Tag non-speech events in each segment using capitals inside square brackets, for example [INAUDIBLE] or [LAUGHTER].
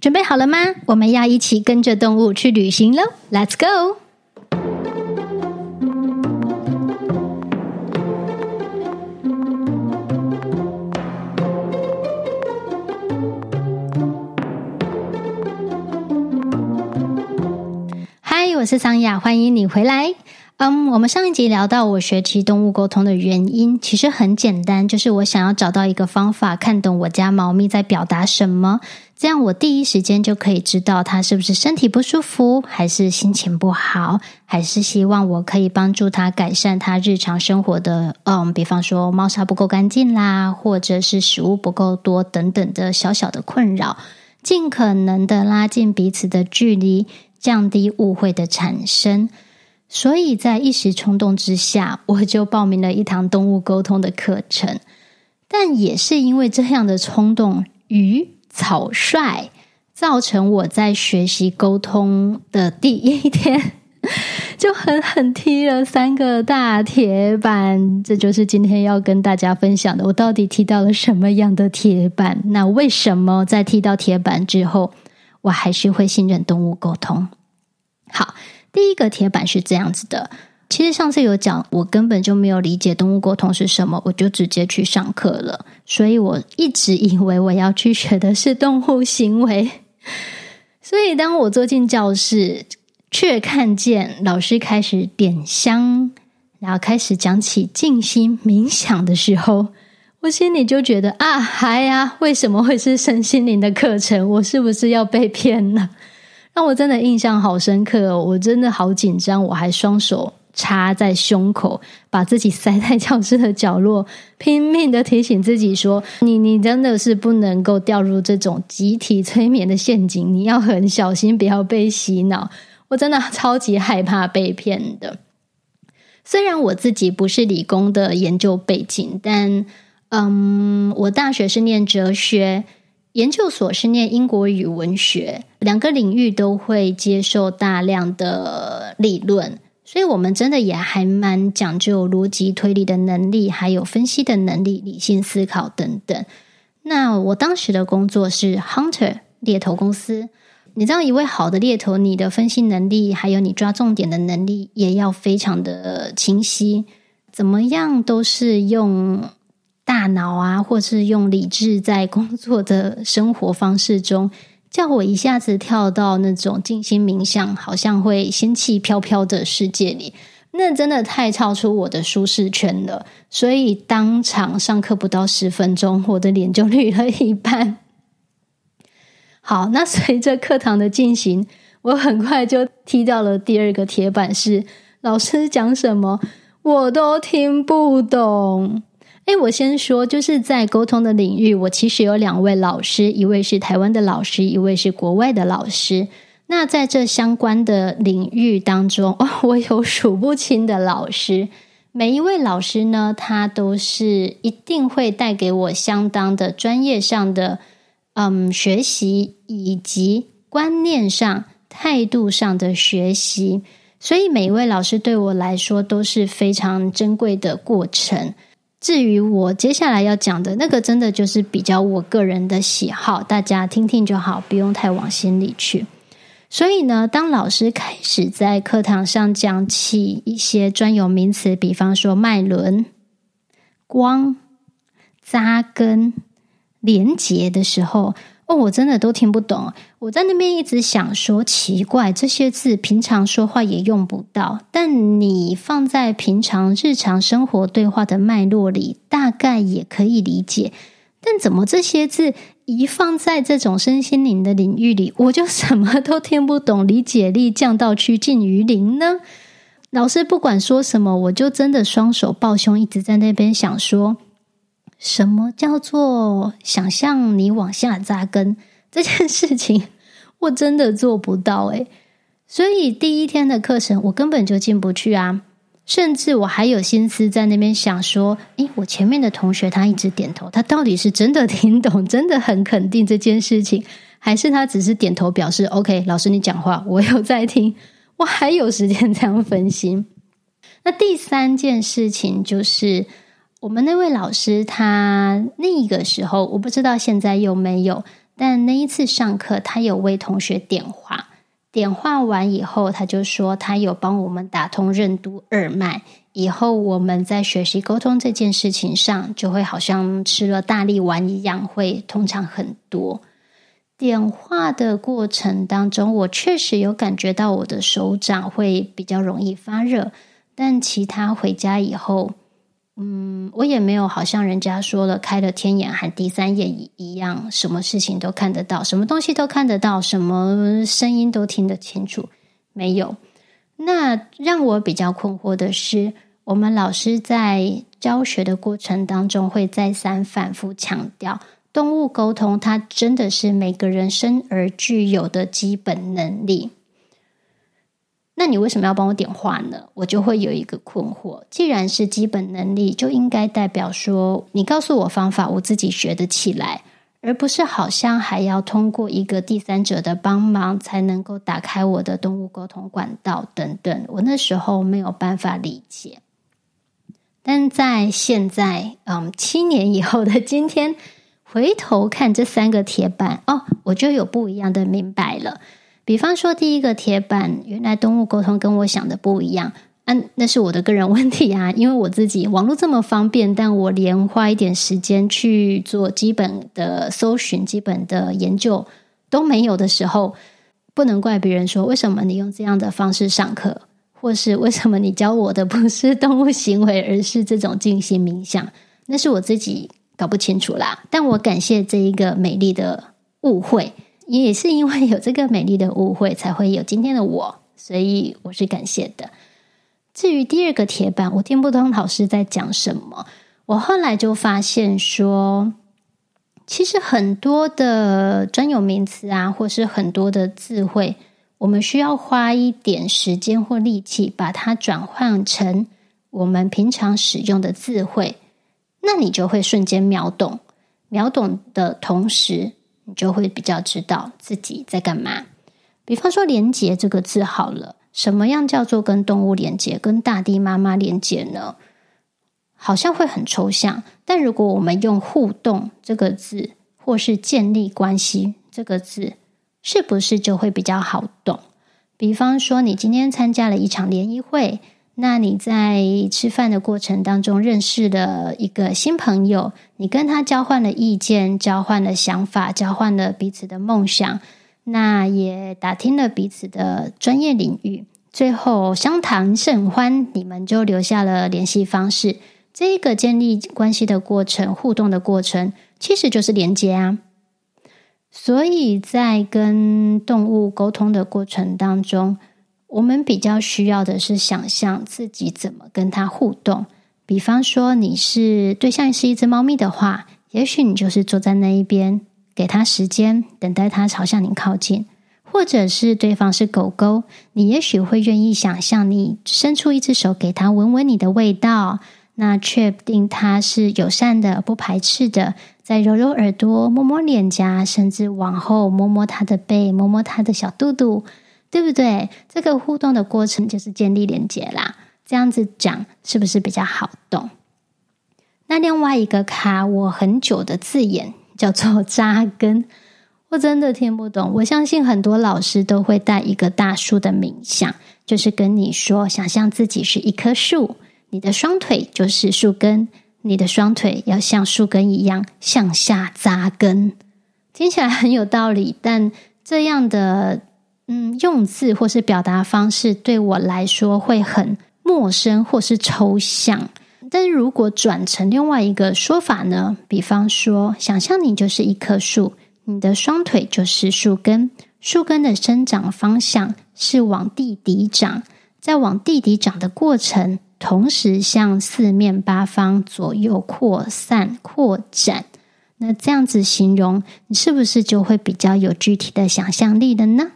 准备好了吗？我们要一起跟着动物去旅行喽！Let's go！嗨，我是桑雅，欢迎你回来。嗯我们上一集聊到我学习动物沟通的原因，其实很简单，就是我想要找到一个方法，看懂我家猫咪在表达什么，这样我第一时间就可以知道它是不是身体不舒服，还是心情不好，还是希望我可以帮助它改善它日常生活的，嗯，比方说猫砂不够干净啦，或者是食物不够多等等的小小的困扰，尽可能的拉近彼此的距离，降低误会的产生。所以在一时冲动之下，[LAUGHS] 我就报名了一堂动物沟通的课程。但也是因为这样的冲动与草率，造成我在学习沟通的第一天，[LAUGHS] 就狠狠踢了三个大铁板。这就是今天要跟大家分享的，我到底踢到了什么样的铁板？那为什么在踢到铁板之后，我还是会信任动物沟通？好。第一个铁板是这样子的，其实上次有讲，我根本就没有理解动物沟通是什么，我就直接去上课了，所以我一直以为我要去学的是动物行为。[LAUGHS] 所以当我坐进教室，却看见老师开始点香，然后开始讲起静心冥想的时候，我心里就觉得啊，嗨呀，为什么会是身心灵的课程？我是不是要被骗了？那我真的印象好深刻哦，我真的好紧张，我还双手插在胸口，把自己塞在教室的角落，拼命的提醒自己说：“你你真的是不能够掉入这种集体催眠的陷阱，你要很小心，不要被洗脑。”我真的超级害怕被骗的。虽然我自己不是理工的研究背景，但嗯，我大学是念哲学。研究所是念英国语文学，两个领域都会接受大量的理论，所以我们真的也还蛮讲究逻辑推理的能力，还有分析的能力、理性思考等等。那我当时的工作是 hunter 猎头公司，你知道，一位好的猎头，你的分析能力还有你抓重点的能力也要非常的清晰，怎么样都是用。大脑啊，或是用理智在工作的生活方式中，叫我一下子跳到那种静心冥想，好像会仙气飘飘的世界里，那真的太超出我的舒适圈了。所以当场上课不到十分钟，我的脸就绿了一半。[LAUGHS] 好，那随着课堂的进行，我很快就踢到了第二个铁板，是老师讲什么我都听不懂。诶，我先说，就是在沟通的领域，我其实有两位老师，一位是台湾的老师，一位是国外的老师。那在这相关的领域当中，哦，我有数不清的老师。每一位老师呢，他都是一定会带给我相当的专业上的，嗯，学习以及观念上、态度上的学习。所以每一位老师对我来说都是非常珍贵的过程。至于我接下来要讲的那个，真的就是比较我个人的喜好，大家听听就好，不用太往心里去。所以呢，当老师开始在课堂上讲起一些专有名词，比方说脉轮、光、扎根、连结的时候，哦，我真的都听不懂。我在那边一直想说，奇怪，这些字平常说话也用不到，但你放在平常日常生活对话的脉络里，大概也可以理解。但怎么这些字一放在这种身心灵的领域里，我就什么都听不懂，理解力降到趋近于零呢？老师不管说什么，我就真的双手抱胸，一直在那边想说。什么叫做想象你往下扎根这件事情，[LAUGHS] 我真的做不到诶。所以第一天的课程我根本就进不去啊，甚至我还有心思在那边想说，诶，我前面的同学他一直点头，他到底是真的听懂，[LAUGHS] 真的很肯定这件事情，还是他只是点头表示 OK？老师你讲话，我有在听，[LAUGHS] 我还有时间这样分心。那第三件事情就是。我们那位老师，他那个时候我不知道现在有没有，但那一次上课，他有为同学点化，点化完以后，他就说他有帮我们打通任督二脉，以后我们在学习沟通这件事情上，就会好像吃了大力丸一样，会通常很多。点化的过程当中，我确实有感觉到我的手掌会比较容易发热，但其他回家以后，嗯，我也没有好像人家说了开了天眼还第三眼一样，什么事情都看得到，什么东西都看得到，什么声音都听得清楚，没有。那让我比较困惑的是，我们老师在教学的过程当中会再三反复强调。动物沟通，它真的是每个人生而具有的基本能力。那你为什么要帮我点化呢？我就会有一个困惑。既然是基本能力，就应该代表说，你告诉我方法，我自己学得起来，而不是好像还要通过一个第三者的帮忙，才能够打开我的动物沟通管道等等。我那时候没有办法理解。但在现在，嗯，七年以后的今天。回头看这三个铁板哦，我就有不一样的明白了。比方说，第一个铁板，原来动物沟通跟我想的不一样，嗯、啊，那是我的个人问题啊。因为我自己网络这么方便，但我连花一点时间去做基本的搜寻、基本的研究都没有的时候，不能怪别人说，为什么你用这样的方式上课，或是为什么你教我的不是动物行为，而是这种静心冥想，那是我自己。搞不清楚啦，但我感谢这一个美丽的误会，也是因为有这个美丽的误会，才会有今天的我，所以我是感谢的。至于第二个铁板，我听不懂老师在讲什么。我后来就发现说，其实很多的专有名词啊，或是很多的词汇，我们需要花一点时间或力气，把它转换成我们平常使用的词汇。那你就会瞬间秒懂，秒懂的同时，你就会比较知道自己在干嘛。比方说“连结”这个字好了，什么样叫做跟动物连接、跟大地妈妈连接呢？好像会很抽象，但如果我们用“互动”这个字，或是“建立关系”这个字，是不是就会比较好懂？比方说，你今天参加了一场联谊会。那你在吃饭的过程当中认识了一个新朋友，你跟他交换了意见，交换了想法，交换了彼此的梦想，那也打听了彼此的专业领域，最后相谈甚欢，你们就留下了联系方式。这个建立关系的过程、互动的过程，其实就是连接啊。所以在跟动物沟通的过程当中，我们比较需要的是想象自己怎么跟它互动。比方说，你是对象是一只猫咪的话，也许你就是坐在那一边，给它时间，等待它朝向你靠近；或者是对方是狗狗，你也许会愿意想象你伸出一只手给它闻闻你的味道，那确定它是友善的、不排斥的，再揉揉耳朵、摸摸脸颊，甚至往后摸摸它的背、摸摸它的小肚肚。对不对？这个互动的过程就是建立连接啦。这样子讲是不是比较好懂？那另外一个卡我很久的字眼叫做扎根，我真的听不懂。我相信很多老师都会带一个大树的冥想，就是跟你说，想象自己是一棵树，你的双腿就是树根，你的双腿要像树根一样向下扎根。听起来很有道理，但这样的。嗯，用字或是表达方式对我来说会很陌生或是抽象。但是如果转成另外一个说法呢？比方说，想象你就是一棵树，你的双腿就是树根，树根的生长方向是往地底长，在往地底长的过程，同时向四面八方左右扩散扩展。那这样子形容，你是不是就会比较有具体的想象力了呢？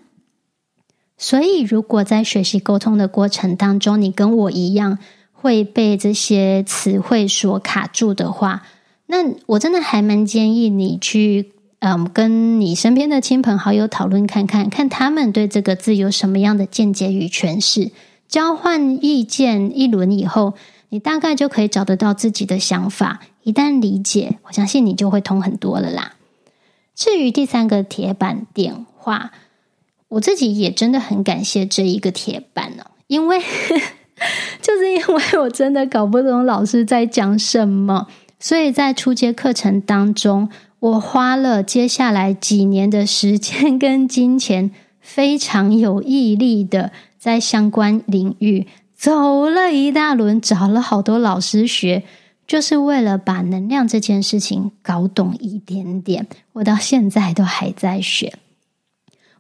所以，如果在学习沟通的过程当中，你跟我一样会被这些词汇所卡住的话，那我真的还蛮建议你去，嗯，跟你身边的亲朋好友讨论看看，看他们对这个字有什么样的见解与诠释，交换意见一轮以后，你大概就可以找得到自己的想法。一旦理解，我相信你就会通很多了啦。至于第三个铁板电话，我自己也真的很感谢这一个铁板呢，因为 [LAUGHS] 就是因为我真的搞不懂老师在讲什么，所以在初阶课程当中，我花了接下来几年的时间跟金钱，非常有毅力的在相关领域走了一大轮，找了好多老师学。就是为了把能量这件事情搞懂一点点，我到现在都还在学。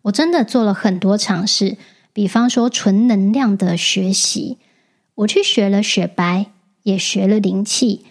我真的做了很多尝试，比方说纯能量的学习，我去学了雪白，也学了灵气，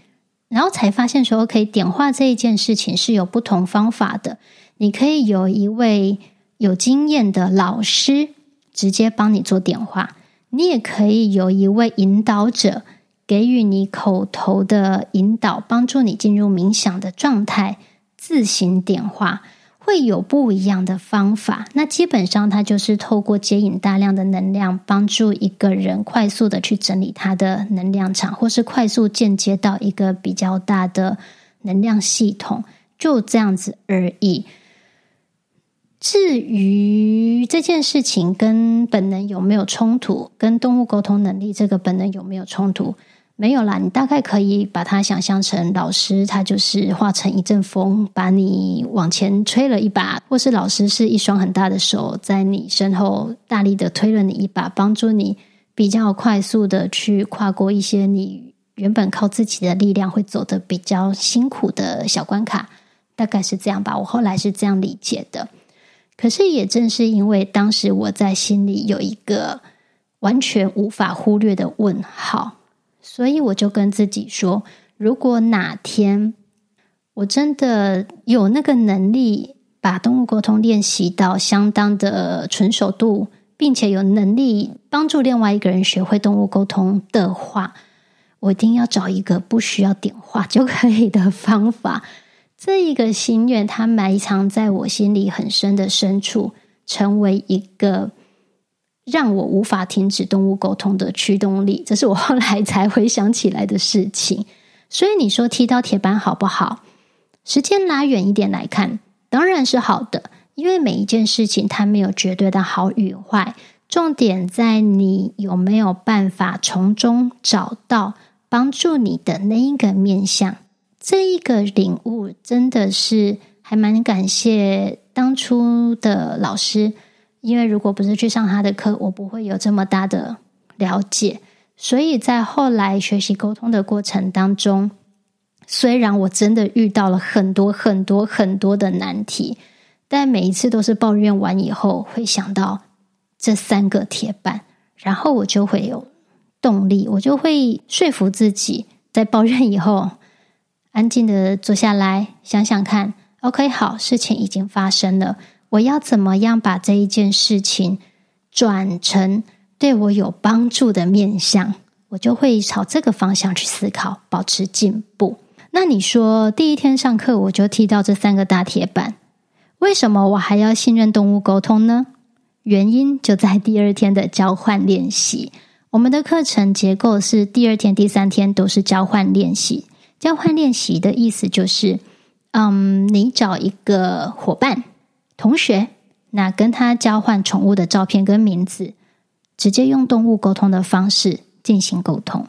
然后才发现说，可以点化这一件事情是有不同方法的。你可以有一位有经验的老师直接帮你做点化，你也可以有一位引导者。给予你口头的引导，帮助你进入冥想的状态，自行点化，会有不一样的方法。那基本上，它就是透过接引大量的能量，帮助一个人快速的去整理他的能量场，或是快速间接到一个比较大的能量系统，就这样子而已。至于这件事情跟本能有没有冲突，跟动物沟通能力这个本能有没有冲突？没有啦，你大概可以把它想象成老师，他就是化成一阵风，把你往前吹了一把，或是老师是一双很大的手，在你身后大力的推了你一把，帮助你比较快速的去跨过一些你原本靠自己的力量会走得比较辛苦的小关卡，大概是这样吧。我后来是这样理解的。可是也正是因为当时我在心里有一个完全无法忽略的问号。所以我就跟自己说，如果哪天我真的有那个能力，把动物沟通练习到相当的纯熟度，并且有能力帮助另外一个人学会动物沟通的话，我一定要找一个不需要点化就可以的方法。这一个心愿，它埋藏在我心里很深的深处，成为一个。让我无法停止动物沟通的驱动力，这是我后来才回想起来的事情。所以你说踢到铁板好不好？时间拉远一点来看，当然是好的，因为每一件事情它没有绝对的好与坏，重点在你有没有办法从中找到帮助你的那一个面向。这一个领悟真的是还蛮感谢当初的老师。因为如果不是去上他的课，我不会有这么大的了解。所以在后来学习沟通的过程当中，虽然我真的遇到了很多很多很多的难题，但每一次都是抱怨完以后，会想到这三个铁板，然后我就会有动力，我就会说服自己，在抱怨以后，安静的坐下来想想看，OK，好，事情已经发生了。我要怎么样把这一件事情转成对我有帮助的面向？我就会朝这个方向去思考，保持进步。那你说第一天上课我就踢到这三个大铁板，为什么我还要信任动物沟通呢？原因就在第二天的交换练习。我们的课程结构是第二天、第三天都是交换练习。交换练习的意思就是，嗯，你找一个伙伴。同学，那跟他交换宠物的照片跟名字，直接用动物沟通的方式进行沟通。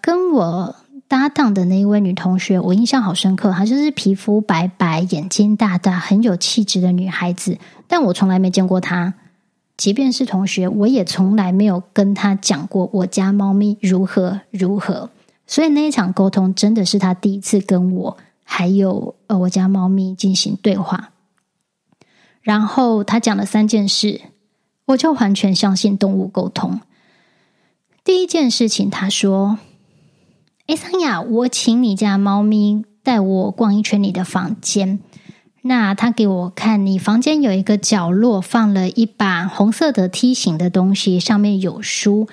跟我搭档的那一位女同学，我印象好深刻，她就是皮肤白白、眼睛大大、很有气质的女孩子。但我从来没见过她，即便是同学，我也从来没有跟她讲过我家猫咪如何如何。所以那一场沟通真的是她第一次跟我还有呃我家猫咪进行对话。然后他讲了三件事，我就完全相信动物沟通。第一件事情，他说：“哎，桑雅，我请你家猫咪带我逛一圈你的房间。那他给我看，你房间有一个角落放了一把红色的梯形的东西，上面有书。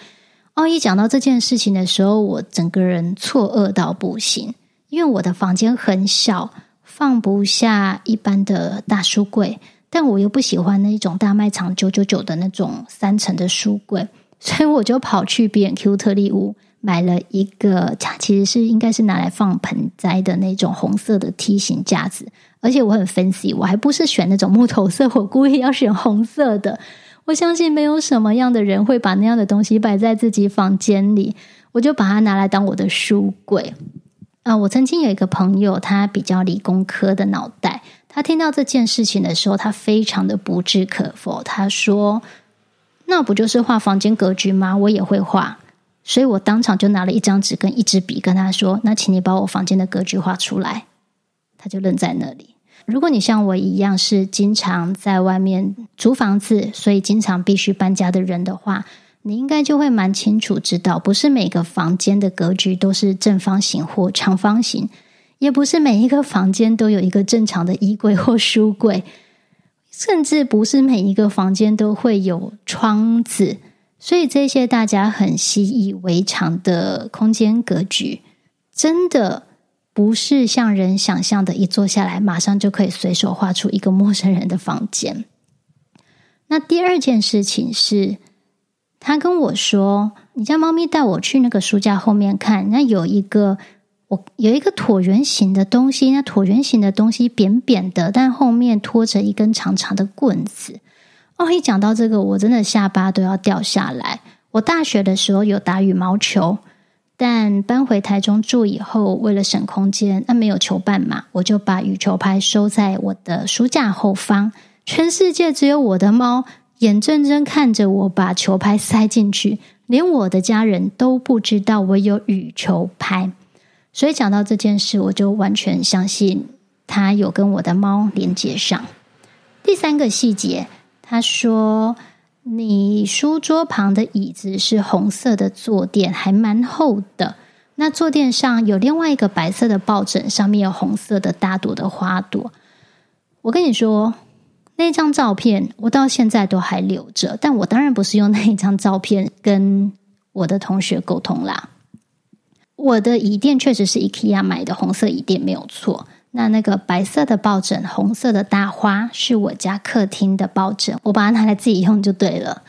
哦，一讲到这件事情的时候，我整个人错愕到不行，因为我的房间很小，放不下一般的大书柜。”但我又不喜欢那种大卖场九九九的那种三层的书柜，[LAUGHS] 所以我就跑去 B N Q 特力屋买了一个，它其实是应该是拿来放盆栽的那种红色的梯形架子，而且我很 fancy，我还不是选那种木头色，我故意要选红色的。[LAUGHS] 我相信没有什么样的人会把那样的东西摆在自己房间里，我就把它拿来当我的书柜。啊，我曾经有一个朋友，他比较理工科的脑袋，他听到这件事情的时候，他非常的不置可否。他说：“那不就是画房间格局吗？我也会画。”所以我当场就拿了一张纸跟一支笔，跟他说：“那请你把我房间的格局画出来。”他就愣在那里。如果你像我一样是经常在外面租房子，所以经常必须搬家的人的话，你应该就会蛮清楚知道，不是每个房间的格局都是正方形或长方形，也不是每一个房间都有一个正常的衣柜或书柜，甚至不是每一个房间都会有窗子。所以这些大家很习以为常的空间格局，真的不是像人想象的，一坐下来马上就可以随手画出一个陌生人的房间。那第二件事情是，他跟我说：“你家猫咪带我去那个书架后面看，那有一个我有一个椭圆形的东西，那椭圆形的东西扁扁的，但后面拖着一根长长的棍子。”哦，一讲到这个，我真的下巴都要掉下来。我大学的时候有打羽毛球，但搬回台中住以后，为了省空间，那没有球伴嘛，我就把羽球拍收在我的书架后方。全世界只有我的猫眼睁睁看着我把球拍塞进去，连我的家人都不知道我有羽球拍。所以讲到这件事，我就完全相信他有跟我的猫连接上。第三个细节。他说：“你书桌旁的椅子是红色的坐垫，还蛮厚的。那坐垫上有另外一个白色的抱枕，上面有红色的大朵的花朵。我跟你说，那张照片我到现在都还留着。但我当然不是用那一张照片跟我的同学沟通啦。我的椅垫确实是 IKEA 买的红色椅垫，没有错。”那那个白色的抱枕，红色的大花，是我家客厅的抱枕，我把它拿来自己用就对了。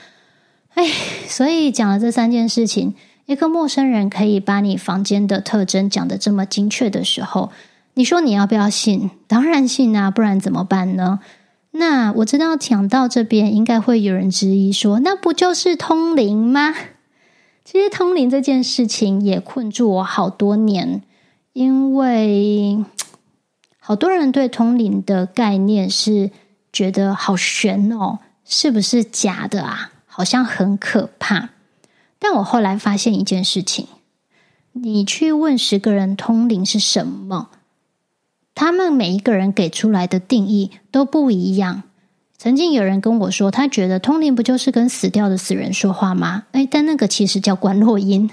哎，所以讲了这三件事情，一个陌生人可以把你房间的特征讲得这么精确的时候，你说你要不要信？当然信啊，不然怎么办呢？那我知道讲到这边，应该会有人质疑说，那不就是通灵吗？其实通灵这件事情也困住我好多年，因为。好多人对通灵的概念是觉得好玄哦，是不是假的啊？好像很可怕。但我后来发现一件事情：你去问十个人通灵是什么，他们每一个人给出来的定义都不一样。曾经有人跟我说，他觉得通灵不就是跟死掉的死人说话吗？诶，但那个其实叫观落音。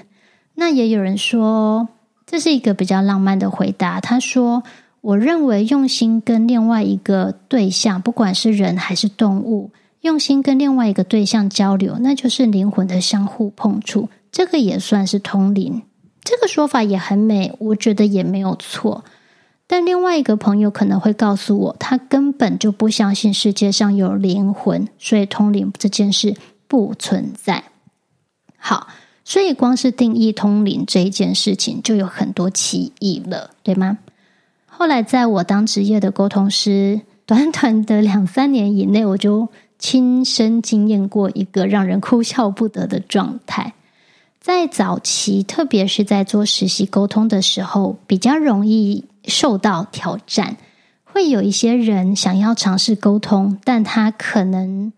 那也有人说，这是一个比较浪漫的回答。他说。我认为用心跟另外一个对象，不管是人还是动物，用心跟另外一个对象交流，那就是灵魂的相互碰触。这个也算是通灵，这个说法也很美，我觉得也没有错。但另外一个朋友可能会告诉我，他根本就不相信世界上有灵魂，所以通灵这件事不存在。好，所以光是定义通灵这一件事情，就有很多歧义了，对吗？后来，在我当职业的沟通师，短短的两三年以内，我就亲身经验过一个让人哭笑不得的状态。在早期，特别是在做实习沟通的时候，比较容易受到挑战。会有一些人想要尝试沟通，但他可能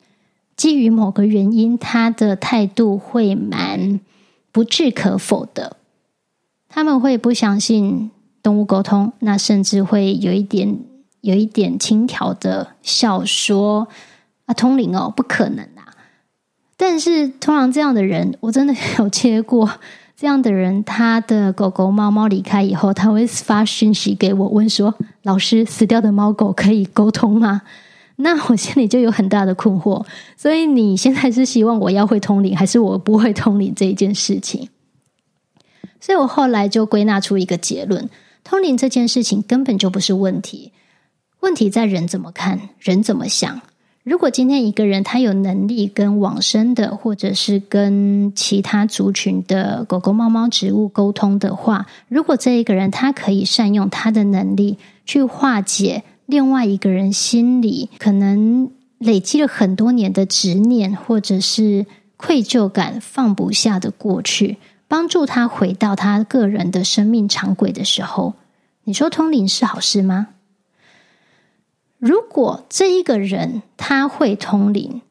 基于某个原因，他的态度会蛮不置可否的。他们会不相信。动物沟通，那甚至会有一点有一点轻佻的笑说：“啊，通灵哦，不可能啊！”但是通常这样的人，我真的有接过这样的人，他的狗狗、猫猫离开以后，他会发讯息给我，问说：“老师，死掉的猫狗可以沟通吗？”那我心里就有很大的困惑。所以你现在是希望我要会通灵，还是我不会通灵这一件事情？所以我后来就归纳出一个结论。通灵这件事情根本就不是问题，问题在人怎么看，人怎么想。如果今天一个人他有能力跟往生的，或者是跟其他族群的狗狗、猫猫、植物沟通的话，如果这一个人他可以善用他的能力去化解另外一个人心里可能累积了很多年的执念，或者是愧疚感放不下的过去，帮助他回到他个人的生命常轨的时候，你说通灵是好事吗？如果这一个人他会通灵，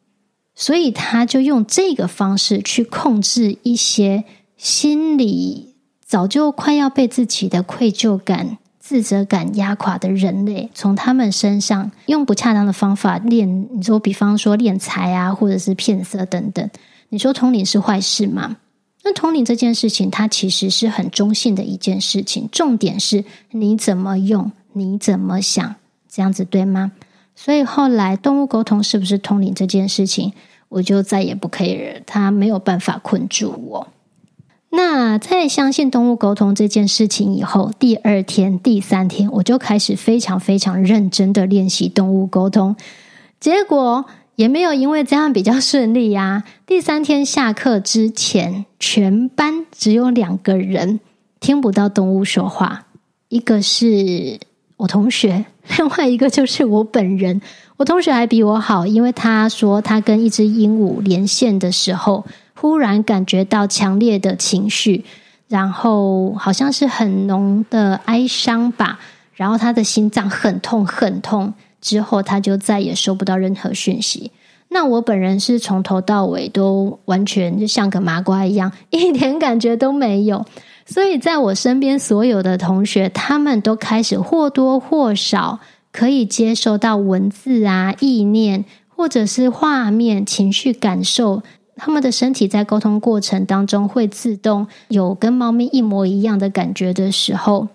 所以他就用这个方式去控制一些心里早就快要被自己的愧疚感、自责感压垮的人类，从他们身上用不恰当的方法练，你说比方说敛财啊，或者是骗色等等，你说通灵是坏事吗？那通灵这件事情，它其实是很中性的一件事情，重点是你怎么用，你怎么想。这样子对吗？所以后来动物沟通是不是通灵这件事情，我就再也不可以，它没有办法困住我。那在相信动物沟通这件事情以后，第二天、第三天，我就开始非常非常认真的练习动物沟通，结果也没有因为这样比较顺利呀。第三天下课之前，全班只有两个人听不到动物说话，一个是我同学。[LAUGHS] 另外一个就是我本人，我同学还比我好，因为他说他跟一只鹦鹉连线的时候，忽然感觉到强烈的情绪，然后好像是很浓的哀伤吧，然后他的心脏很痛很痛，之后他就再也收不到任何讯息。那我本人是从头到尾都完全就像个麻瓜一样，[LAUGHS] 一点感觉都没有。所以，在我身边所有的同学，他们都开始或多或少可以接收到文字啊、意念，或者是画面、情绪感受。他们的身体在沟通过程当中会自动有跟猫咪一模一样的感觉的时候，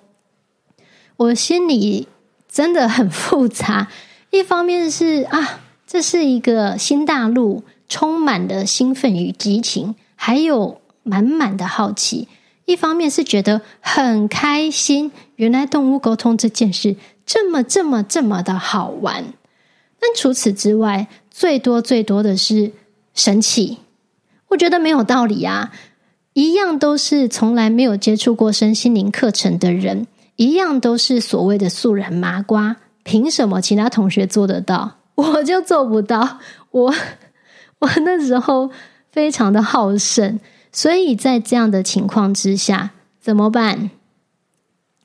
我心里真的很复杂。一方面是啊，这是一个新大陆，充满了兴奋与激情，还有满满的好奇。一方面是觉得很开心，原来动物沟通这件事这么这么这么的好玩。但除此之外，最多最多的是生气。我觉得没有道理啊！一样都是从来没有接触过身心灵课程的人，一样都是所谓的素人麻瓜，凭什么其他同学做得到，我就做不到？我我那时候非常的好胜。所以在这样的情况之下，怎么办？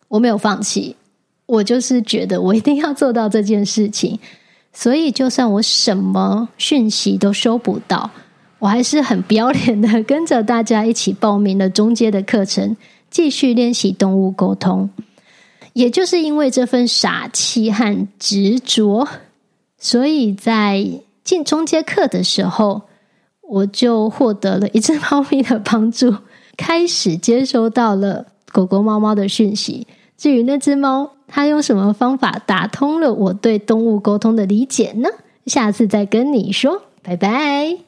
我没有放弃，我就是觉得我一定要做到这件事情。所以，就算我什么讯息都收不到，我还是很不要脸的跟着大家一起报名了中阶的课程，继续练习动物沟通。也就是因为这份傻气和执着，所以在进中阶课的时候。我就获得了一只猫咪的帮助，[LAUGHS] 开始接收到了狗狗、猫猫的讯息。至于那只猫，它用什么方法打通了我对动物沟通的理解呢？下次再跟你说，拜拜。